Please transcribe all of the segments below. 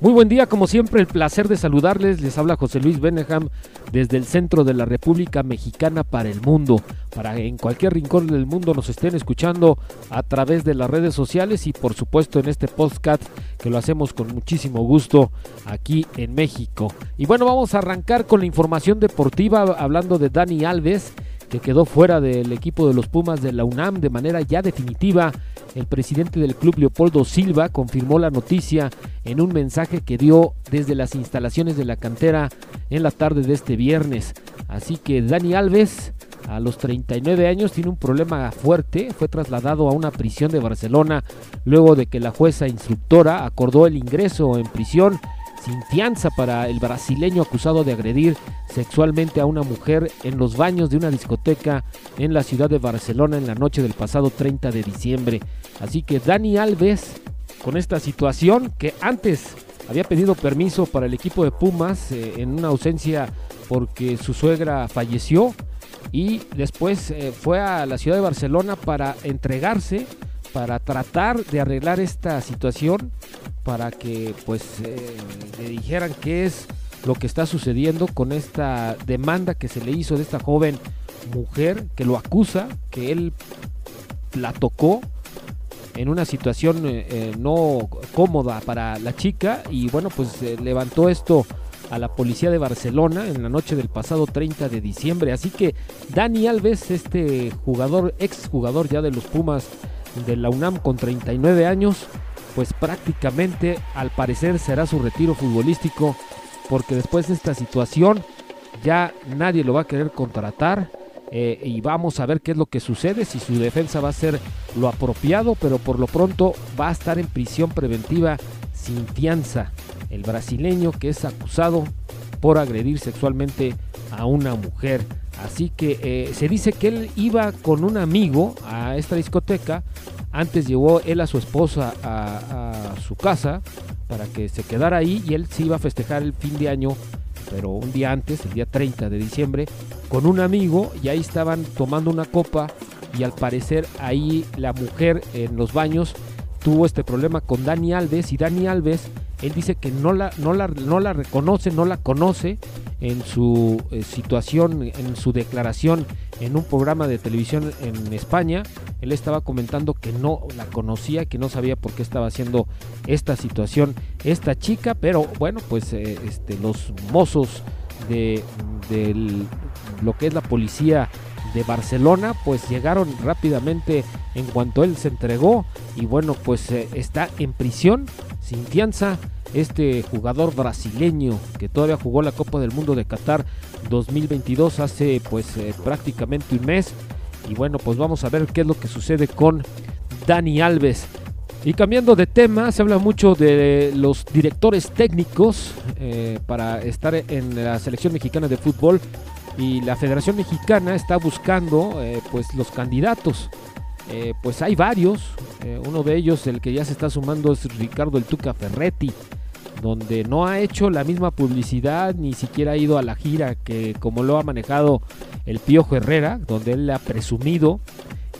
Muy buen día, como siempre, el placer de saludarles. Les habla José Luis Beneham desde el centro de la República Mexicana para el mundo. Para en cualquier rincón del mundo nos estén escuchando a través de las redes sociales y por supuesto en este podcast que lo hacemos con muchísimo gusto aquí en México. Y bueno, vamos a arrancar con la información deportiva hablando de Dani Alves que quedó fuera del equipo de los Pumas de la UNAM de manera ya definitiva. El presidente del club Leopoldo Silva confirmó la noticia en un mensaje que dio desde las instalaciones de la cantera en la tarde de este viernes. Así que Dani Alves, a los 39 años, tiene un problema fuerte. Fue trasladado a una prisión de Barcelona luego de que la jueza instructora acordó el ingreso en prisión sin fianza para el brasileño acusado de agredir sexualmente a una mujer en los baños de una discoteca en la ciudad de Barcelona en la noche del pasado 30 de diciembre. Así que Dani Alves, con esta situación que antes había pedido permiso para el equipo de Pumas eh, en una ausencia porque su suegra falleció y después eh, fue a la ciudad de Barcelona para entregarse para tratar de arreglar esta situación, para que pues eh, le dijeran qué es lo que está sucediendo con esta demanda que se le hizo de esta joven mujer que lo acusa, que él la tocó en una situación eh, eh, no cómoda para la chica y bueno pues levantó esto a la policía de Barcelona en la noche del pasado 30 de diciembre. Así que Dani Alves este jugador ex jugador ya de los Pumas de la UNAM con 39 años, pues prácticamente al parecer será su retiro futbolístico, porque después de esta situación ya nadie lo va a querer contratar. Eh, y vamos a ver qué es lo que sucede, si su defensa va a ser lo apropiado, pero por lo pronto va a estar en prisión preventiva sin fianza. El brasileño que es acusado por agredir sexualmente a una mujer. Así que eh, se dice que él iba con un amigo a esta discoteca. Antes llevó él a su esposa a, su casa para que se quedara ahí y él se iba a festejar el fin de año, pero un día antes, el día 30 de diciembre, con un amigo y ahí estaban tomando una copa y al parecer ahí la mujer en los baños tuvo este problema con Dani Alves y Dani Alves, él dice que no la, no la, no la reconoce, no la conoce en su eh, situación, en su declaración en un programa de televisión en España. Él estaba comentando que no la conocía, que no sabía por qué estaba haciendo esta situación esta chica, pero bueno, pues eh, este, los mozos de, lo que es la policía de Barcelona, pues llegaron rápidamente en cuanto él se entregó y bueno, pues eh, está en prisión sin fianza este jugador brasileño que todavía jugó la Copa del Mundo de Qatar 2022 hace pues eh, prácticamente un mes. Y bueno, pues vamos a ver qué es lo que sucede con Dani Alves. Y cambiando de tema, se habla mucho de los directores técnicos eh, para estar en la selección mexicana de fútbol y la Federación Mexicana está buscando eh, pues los candidatos. pues hay varios, uno de ellos, el que ya se está sumando es Ricardo El Tuca Ferretti donde no ha hecho la misma publicidad, ni siquiera ha ido a la gira que como lo ha manejado el Piojo Herrera, donde él ha presumido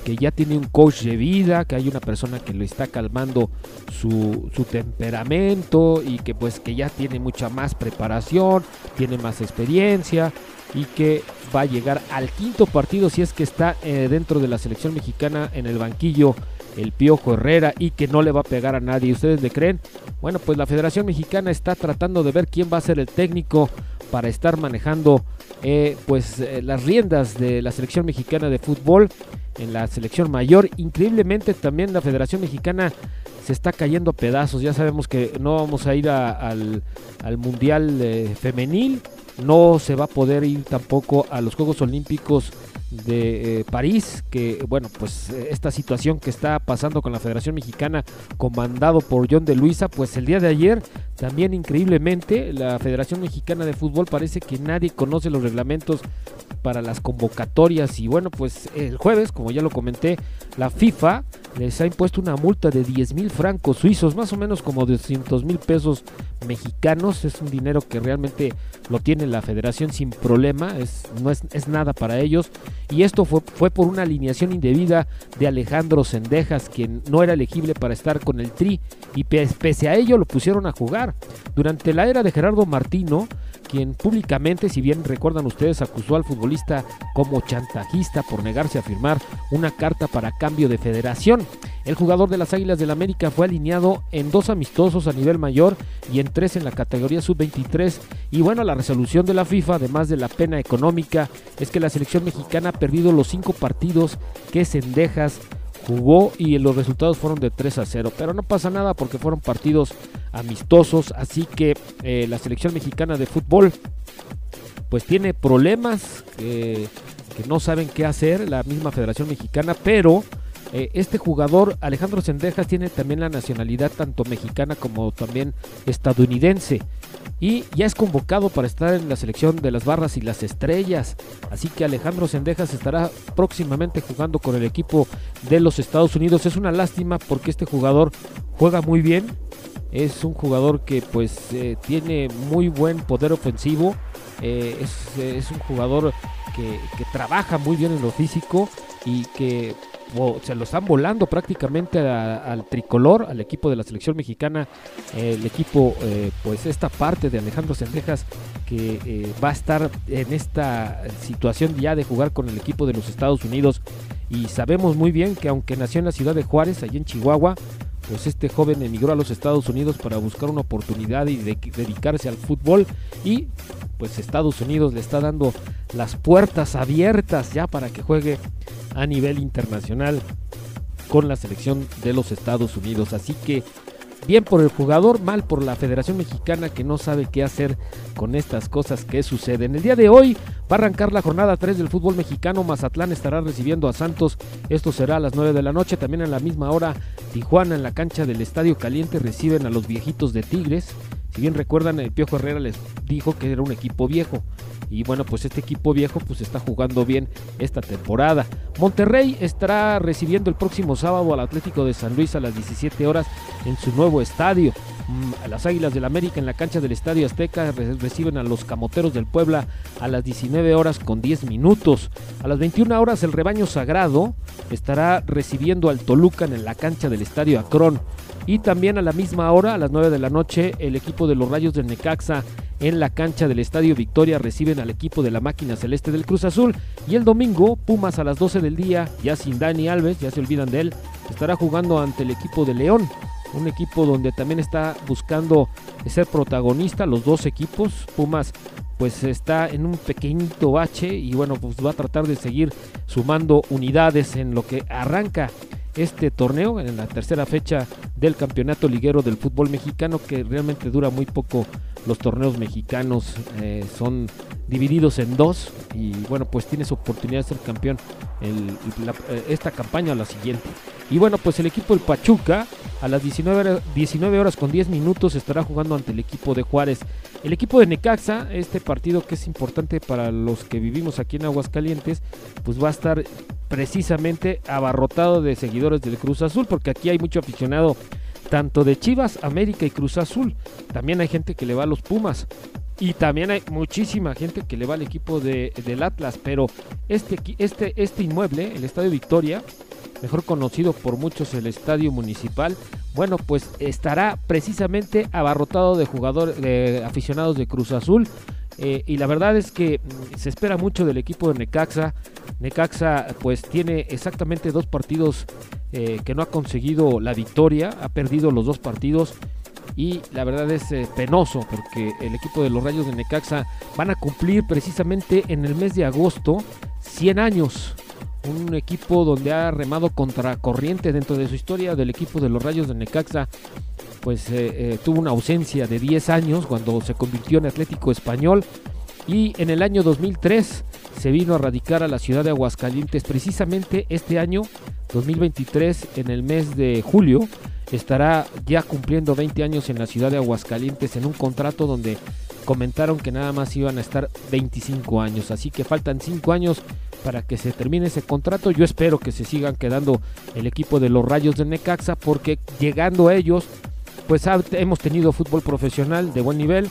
que ya tiene un coach de vida, que hay una persona que le está calmando su, su, temperamento y que pues que ya tiene mucha más preparación, tiene más experiencia y que va a llegar al quinto partido si es que está eh, dentro de la selección mexicana en el banquillo el Piojo Herrera y que no le va a pegar a nadie. ¿Ustedes le creen? Bueno, pues la Federación Mexicana está tratando de ver quién va a ser el técnico para estar manejando eh, pues eh, las riendas de la selección mexicana de fútbol en la selección mayor. Increíblemente también la Federación Mexicana se está cayendo a pedazos. Ya sabemos que no vamos a ir al, Mundial eh, Femenil, no se va a poder ir tampoco a los Juegos Olímpicos de eh, París, que bueno, pues esta situación que está pasando con la Federación Mexicana comandado por John de Luisa, pues el día de ayer también increíblemente la Federación Mexicana de Fútbol parece que nadie conoce los reglamentos para las convocatorias. Y bueno, pues el jueves, como ya lo comenté, la FIFA les ha impuesto una multa de 10 mil francos suizos, más o menos como 200 mil pesos mexicanos. Es un dinero que realmente lo tiene la federación sin problema, es, no es, es nada para ellos. Y esto fue, fue, por una alineación indebida de Alejandro Sendejas, quien no era elegible para estar con el Tri, y pese a ello lo pusieron a jugar. Durante la era de Gerardo Martino, quien públicamente, si bien recuerdan ustedes, acusó al futbolista como chantajista por negarse a firmar una carta para cambio de federación. El jugador de las Águilas del América fue alineado en dos amistosos a nivel mayor y en tres en la categoría sub-23. Y bueno, la resolución de la FIFA, además de la pena económica, es que la selección mexicana ha perdido los cinco partidos que Sendejas jugó y los resultados fueron de 3 a 0. Pero no pasa nada porque fueron partidos amistosos. Así que eh, la selección mexicana de fútbol pues tiene problemas que no saben qué hacer, la misma Federación Mexicana, pero eh, este jugador, Alejandro Sendejas, tiene también la nacionalidad tanto mexicana como también estadounidense. Y ya es convocado para estar en la selección de las barras y las estrellas. Así que Alejandro Sendejas estará próximamente jugando con el equipo de los Estados Unidos. Es una lástima porque este jugador juega muy bien. Es un jugador que pues eh, tiene muy buen poder ofensivo. Eh, es, un jugador que, que trabaja muy bien en lo físico y que se lo están volando prácticamente al tricolor, al equipo de la selección mexicana, el equipo, eh, pues esta parte de Alejandro Sendejas que eh, va a estar en esta situación ya de jugar con el equipo de los Estados Unidos. Y sabemos muy bien que aunque nació en la ciudad de Juárez, allí en Chihuahua, pues este joven emigró a los Estados Unidos para buscar una oportunidad y dedicarse al fútbol y pues Estados Unidos le está dando las puertas abiertas ya para que juegue a nivel internacional con la selección de los Estados Unidos. Así que bien por el jugador, mal por la Federación Mexicana que no sabe qué hacer con estas cosas que suceden. El día de hoy va a arrancar la jornada 3 del fútbol mexicano. Mazatlán estará recibiendo a Santos. Esto será a las 9 de la noche. También a la misma hora, Tijuana en la cancha del Estadio Caliente reciben a los viejitos de Tigres. Si bien recuerdan, el Piojo Herrera les dijo que era un equipo viejo. Y bueno, pues este equipo viejo pues está jugando bien esta temporada. Monterrey estará recibiendo el próximo sábado al Atlético de San Luis a las 17 horas en su nuevo estadio. Mm, las Águilas del América en la cancha del Estadio Azteca reciben a los Camoteros del Puebla a las 19 horas con 10 minutos. A las 21 horas el rebaño sagrado estará recibiendo al Toluca en la cancha del Estadio Acron. Y también a la misma hora, a las 9 de la noche, el equipo de los Rayos del Necaxa en la cancha del Estadio Victoria reciben al equipo de la máquina celeste del Cruz Azul. Y el domingo, Pumas a las 12 del día, ya sin Dani Alves, ya se olvidan de él, estará jugando ante el equipo de León. Un equipo donde también está buscando ser protagonista los dos equipos. Pumas pues está en un pequeñito bache y bueno, pues va a tratar de seguir sumando unidades en lo que arranca este torneo en la tercera fecha del campeonato liguero del fútbol mexicano que realmente dura muy poco los torneos mexicanos eh, son divididos en dos y bueno pues tienes oportunidad de ser campeón eh, esta campaña o la siguiente. Y bueno pues el equipo del Pachuca a las 19 horas, 19 horas con 10 minutos estará jugando ante el equipo de Juárez el equipo de Necaxa este partido que es importante para los que vivimos aquí en Aguascalientes pues va a estar precisamente abarrotado de seguidores del Cruz Azul porque aquí hay mucho aficionado tanto de Chivas, América y Cruz Azul. También hay gente que le va a los Pumas. Y también hay muchísima gente que le va al equipo de, del Atlas. Pero este, este, este inmueble, el Estadio Victoria, mejor conocido por muchos el Estadio Municipal, bueno, pues estará precisamente abarrotado de jugadores, de aficionados de Cruz Azul. Eh, y la verdad es que mm, se espera mucho del equipo de Necaxa. Necaxa pues tiene exactamente dos partidos eh, que no ha conseguido la victoria, ha perdido los dos partidos y la verdad es eh, penoso porque el equipo de los Rayos de Necaxa van a cumplir precisamente en el mes de agosto 100 años. Un equipo donde ha remado contra corriente dentro de su historia del equipo de los Rayos de Necaxa pues eh, tuvo una ausencia de 10 años cuando se convirtió en Atlético Español y en el año 2003 se vino a radicar a la ciudad de Aguascalientes. Precisamente este año 2023, en el mes de julio, estará ya cumpliendo 20 años en la ciudad de Aguascalientes en un contrato donde comentaron que nada más iban a estar 25 años. Así que faltan 5 años para que se termine ese contrato. Yo espero que se sigan quedando el equipo de los Rayos de Necaxa porque llegando a ellos pues hemos tenido fútbol profesional de buen nivel,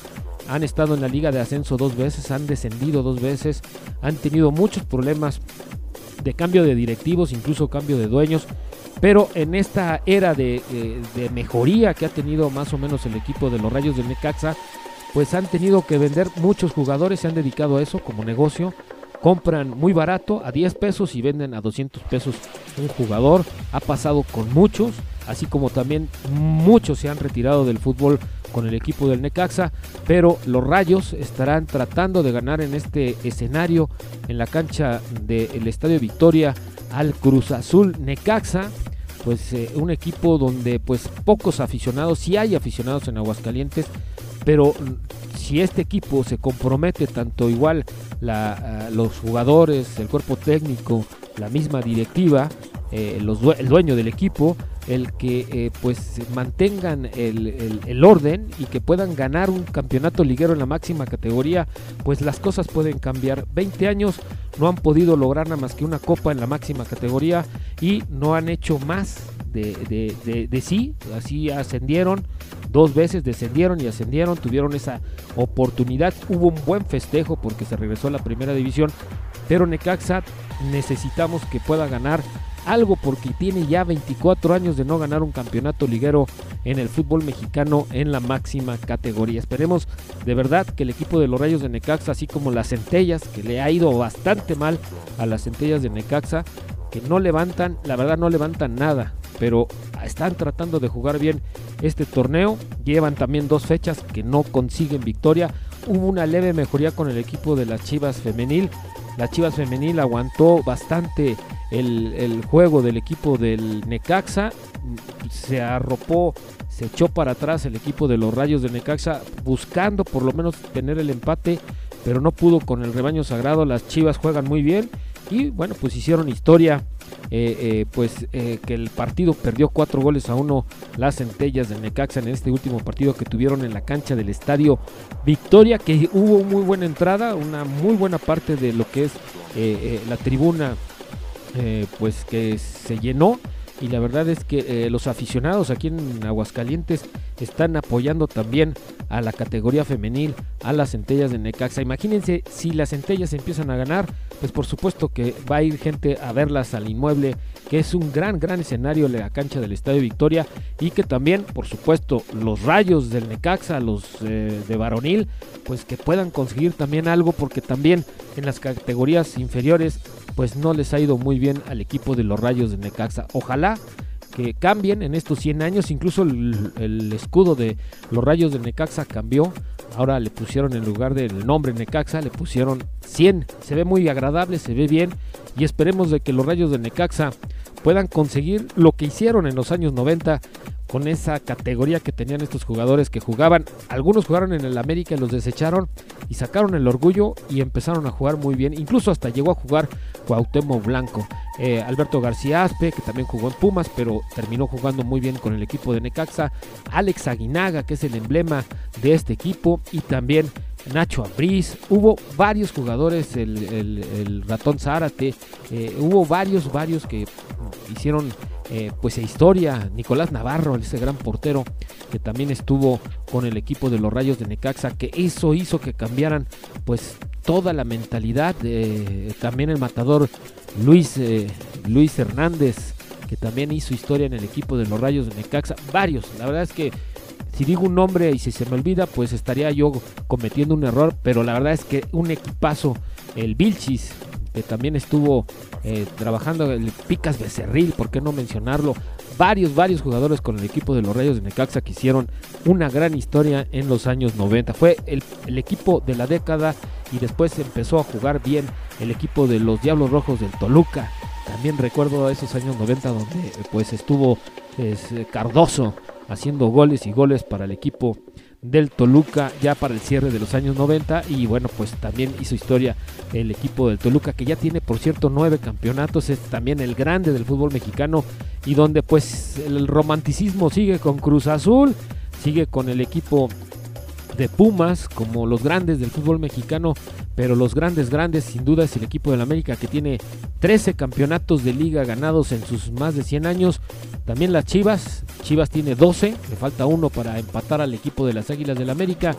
han estado en la liga de ascenso dos veces, han descendido dos veces, han tenido muchos problemas de cambio de directivos, incluso cambio de dueños, pero en esta era de, de, mejoría que ha tenido más o menos el equipo de los Rayos de Necaxa, pues han tenido que vender muchos jugadores, se han dedicado a eso como negocio, compran muy barato a 10 pesos y venden a 200 pesos un jugador, ha pasado con muchos, así como también muchos se han retirado del fútbol con el equipo del Necaxa, pero los Rayos estarán tratando de ganar en este escenario en la cancha del Estadio Victoria al Cruz Azul Necaxa, pues eh, un equipo donde pues pocos aficionados, si hay aficionados en Aguascalientes, pero si este equipo se compromete tanto igual la, los jugadores, el cuerpo técnico, la misma directiva, eh, el dueño del equipo, el que eh, pues mantengan el, orden y que puedan ganar un campeonato liguero en la máxima categoría, pues las cosas pueden cambiar. 20 años no han podido lograr nada más que una copa en la máxima categoría y no han hecho más de sí, así ascendieron dos veces, descendieron y ascendieron, tuvieron esa oportunidad, hubo un buen festejo porque se regresó a la primera división, pero Necaxa necesitamos que pueda ganar algo porque tiene ya 24 años de no ganar un campeonato liguero en el fútbol mexicano en la máxima categoría. Esperemos de verdad que el equipo de los Rayos de Necaxa, así como las Centellas, que le ha ido bastante mal a las Centellas de Necaxa, que no levantan, la verdad no levantan nada, pero están tratando de jugar bien este torneo. Llevan también dos fechas que no consiguen victoria. Hubo una leve mejoría con el equipo de las Chivas Femenil. La Chivas Femenil aguantó bastante el, juego del equipo del Necaxa. Se arropó, se echó para atrás el equipo de los Rayos de Necaxa buscando por lo menos tener el empate, pero no pudo con el rebaño sagrado. Las Chivas juegan muy bien y bueno, pues hicieron historia. Eh, eh, pues eh, que el partido perdió cuatro goles a uno las centellas de Necaxa en este último partido que tuvieron en la cancha del estadio Victoria, que hubo muy buena entrada, una muy buena parte de lo que es la tribuna eh, pues que se llenó y la verdad es que eh, los aficionados aquí en Aguascalientes están apoyando también a la categoría femenil, a las centellas de Necaxa. Imagínense si las centellas empiezan a ganar, pues por supuesto que va a ir gente a verlas al inmueble, que es un gran, gran escenario la cancha del Estadio Victoria y que también, por supuesto, los rayos del Necaxa, los eh, de varonil, pues que puedan conseguir también algo porque también en las categorías inferiores pues no les ha ido muy bien al equipo de los Rayos de Necaxa. Ojalá que cambien en estos 100 años, incluso el, escudo de los Rayos de Necaxa cambió. Ahora le pusieron en lugar del nombre Necaxa, le pusieron 100. Se ve muy agradable, se ve bien y esperemos de que los Rayos de Necaxa puedan conseguir lo que hicieron en los años 90 con esa categoría que tenían estos jugadores que jugaban. Algunos jugaron en el América y los desecharon y sacaron el orgullo y empezaron a jugar muy bien. Incluso hasta llegó a jugar Cuauhtémoc Blanco. Eh, Alberto García Aspe, que también jugó en Pumas, pero terminó jugando muy bien con el equipo de Necaxa. Alex Aguinaga, que es el emblema de este equipo. Y también Nacho Abriz, hubo varios jugadores, el, ratón Zárate, eh, hubo varios, varios que hicieron eh, pues historia. Nicolás Navarro, ese gran portero que también estuvo con el equipo de los Rayos de Necaxa, que eso hizo que cambiaran pues toda la mentalidad. también el matador Luis, eh, Luis Hernández, que también hizo historia en el equipo de los Rayos de Necaxa. Varios, la verdad es que si digo un nombre y si se me olvida, pues estaría yo cometiendo un error, pero la verdad es que un equipazo, el Vilchis, que también estuvo eh, trabajando, el Picas Becerril, ¿por qué no mencionarlo? Varios, varios jugadores con el equipo de los Rayos de Necaxa que hicieron una gran historia en los años 90. Fue el, equipo de la década y después empezó a jugar bien el equipo de los Diablos Rojos del Toluca. También recuerdo esos años 90 donde pues estuvo pues, Cardoso haciendo goles y goles para el equipo del Toluca ya para el cierre de los años 90 y bueno pues también hizo historia el equipo del Toluca que ya tiene por cierto nueve campeonatos. Es también el grande del fútbol mexicano y donde pues el romanticismo sigue con Cruz Azul sigue con el equipo de Pumas como los grandes del fútbol mexicano, pero los grandes, grandes sin duda es el equipo del América que tiene 13 campeonatos de liga ganados en sus más de 100 años. También las Chivas, Chivas tiene 12, le falta uno para empatar al equipo de las Águilas del América.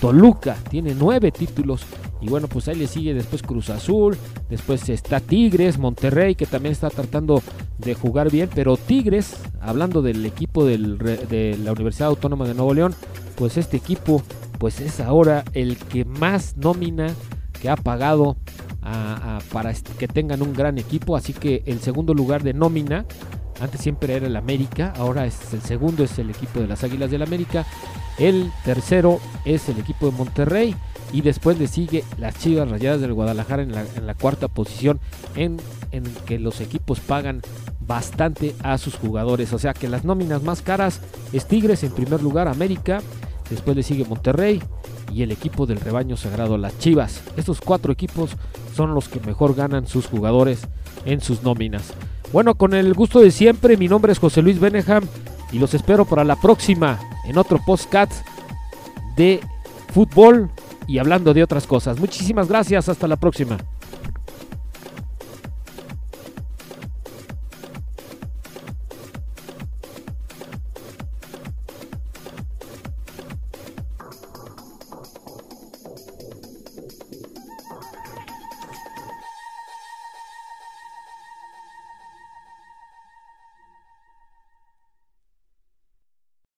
Toluca tiene 9 títulos y bueno, pues ahí le sigue después Cruz Azul, después está Tigres, Monterrey que también está tratando de jugar bien, pero Tigres, hablando del equipo de la Universidad Autónoma de Nuevo León, pues este equipo pues es ahora el que más nómina que ha pagado para que tengan un gran equipo, así que el segundo lugar de nómina antes siempre era el América, ahora es el segundo es el equipo de las Águilas del América, el tercero es el equipo de Monterrey y después le sigue las Chivas Rayadas del Guadalajara en la, cuarta posición en, en que los equipos pagan bastante a sus jugadores. O sea que las nóminas más caras es Tigres en primer lugar, América, después le sigue Monterrey y el equipo del rebaño sagrado, las Chivas. Estos cuatro equipos son los que mejor ganan sus jugadores en sus nóminas. Bueno, con el gusto de siempre, mi nombre es José Luis Beneham y los espero para la próxima en otro podcast de fútbol y hablando de otras cosas. Muchísimas gracias, hasta la próxima.